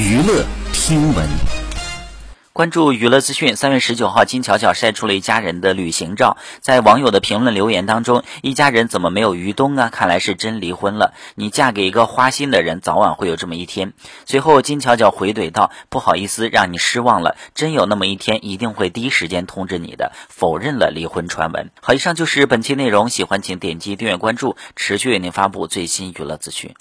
娱乐听闻，关注娱乐资讯。三月十九号，金巧巧晒出了一家人的旅行照，在网友的评论留言当中，一家人怎么没有？于东啊，看来是真离婚了。你嫁给一个花心的人，早晚会有这么一天。随后金巧巧回怼道：不好意思让你失望了，真有那么一天，一定会第一时间通知你的。否认了离婚传闻。好，以上就是本期内容，喜欢请点击订阅关注，持续为您发布最新娱乐资讯。